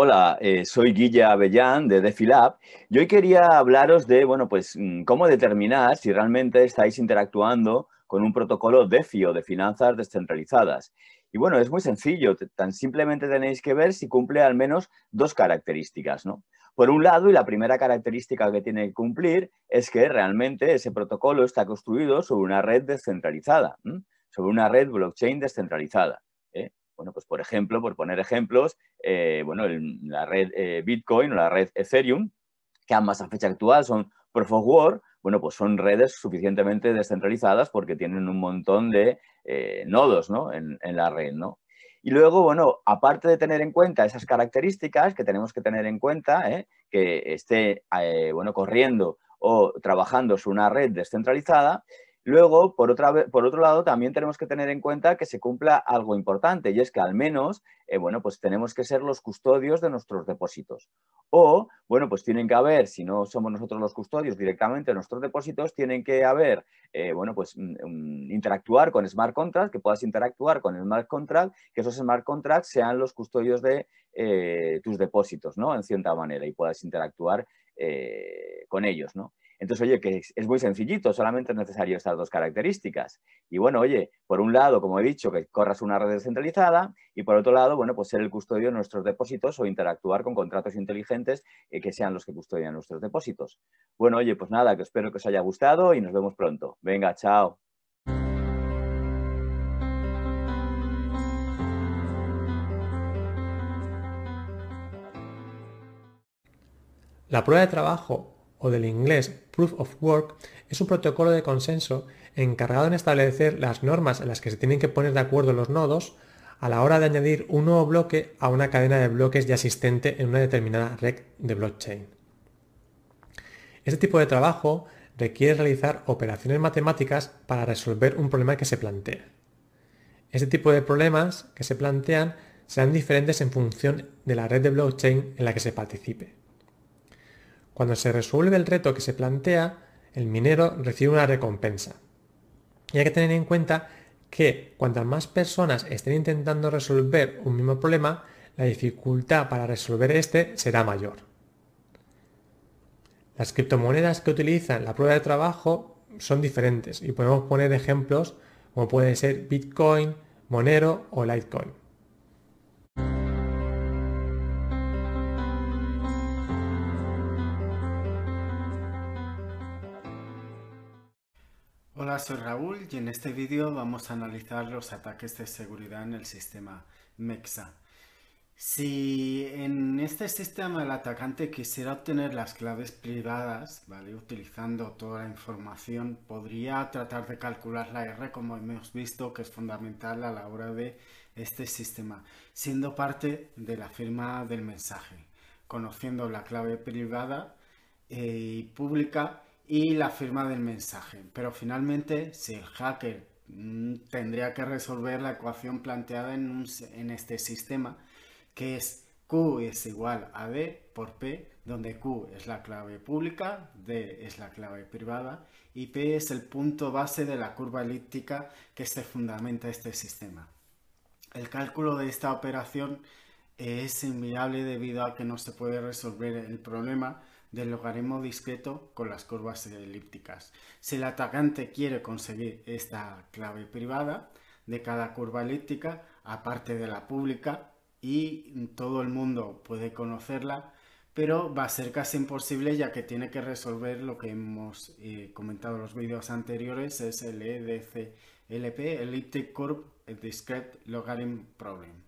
Hola, eh, soy Guilla Avellán de DefiLab y hoy quería hablaros de, bueno, pues mm, cómo determinar si realmente estáis interactuando con un protocolo DeFi o de finanzas descentralizadas. Y bueno, es muy sencillo, tan simplemente tenéis que ver si cumple al menos dos características, ¿no? Por un lado, y la primera característica que tiene que cumplir es que realmente ese protocolo está construido sobre una red descentralizada, sobre una red blockchain descentralizada. Bueno, pues por ejemplo, por poner ejemplos, eh, bueno, la red eh, Bitcoin o la red Ethereum, que ambas a fecha actual son Proof of Work, bueno, pues son redes suficientemente descentralizadas porque tienen un montón de eh, nodos ¿no? en, la red, ¿no? Y luego, bueno, aparte de tener en cuenta esas características que tenemos que tener en cuenta, que esté, bueno, corriendo o trabajando sobre una red descentralizada, Luego, por, otra, por otro lado, también tenemos que tener en cuenta que se cumpla algo importante y es que al menos, eh, bueno, pues tenemos que ser los custodios de nuestros depósitos. O, bueno, pues tienen que haber, si no somos nosotros los custodios directamente de nuestros depósitos, tienen que haber, eh, bueno, pues interactuar con smart contracts, que puedas interactuar con smart contract, que esos smart contracts sean los custodios de eh, tus depósitos, ¿no? En cierta manera y puedas interactuar con ellos, ¿no? Entonces, oye, que es, muy sencillito, solamente es necesario estas dos características. Y bueno, oye, por un lado, como he dicho, que corras una red descentralizada y por otro lado, bueno, pues ser el custodio de nuestros depósitos o interactuar con contratos inteligentes eh, que sean los que custodian nuestros depósitos. Bueno, oye, pues nada, que espero que os haya gustado y nos vemos pronto. Venga, chao. La prueba de trabajo o del inglés Proof of Work, es un protocolo de consenso encargado en establecer las normas en las que se tienen que poner de acuerdo los nodos a la hora de añadir un nuevo bloque a una cadena de bloques ya existente en una determinada red de blockchain. Este tipo de trabajo requiere realizar operaciones matemáticas para resolver un problema que se plantea. Este tipo de problemas que se plantean serán diferentes en función de la red de blockchain en la que se participe. Cuando se resuelve el reto que se plantea, el minero recibe una recompensa. Y hay que tener en cuenta que cuantas más personas estén intentando resolver un mismo problema, la dificultad para resolver este será mayor. Las criptomonedas que utilizan la prueba de trabajo son diferentes y podemos poner ejemplos como puede ser Bitcoin, Monero o Litecoin. Hola, soy Raúl y en este vídeo vamos a analizar los ataques de seguridad en el sistema MEXA. Si en este sistema el atacante quisiera obtener las claves privadas, ¿vale? utilizando toda la información, podría tratar de calcular la R como hemos visto que es fundamental a la hora de este sistema, siendo parte de la firma del mensaje, conociendo la clave privada eh, y pública y la firma del mensaje. Pero finalmente, si el hacker mm, tendría que resolver la ecuación planteada en, este sistema, que es Q es igual a D por P, donde Q es la clave pública, D es la clave privada y P es el punto base de la curva elíptica que se fundamenta este sistema. El cálculo de esta operación es inviable debido a que no se puede resolver el problema del logaritmo discreto con las curvas elípticas. Si el atacante quiere conseguir esta clave privada de cada curva elíptica, aparte de la pública, y todo el mundo puede conocerla, pero va a ser casi imposible ya que tiene que resolver lo que hemos eh, comentado en los vídeos anteriores, es el EDCLP, Elliptic Curve Discrete Logarithm Problem.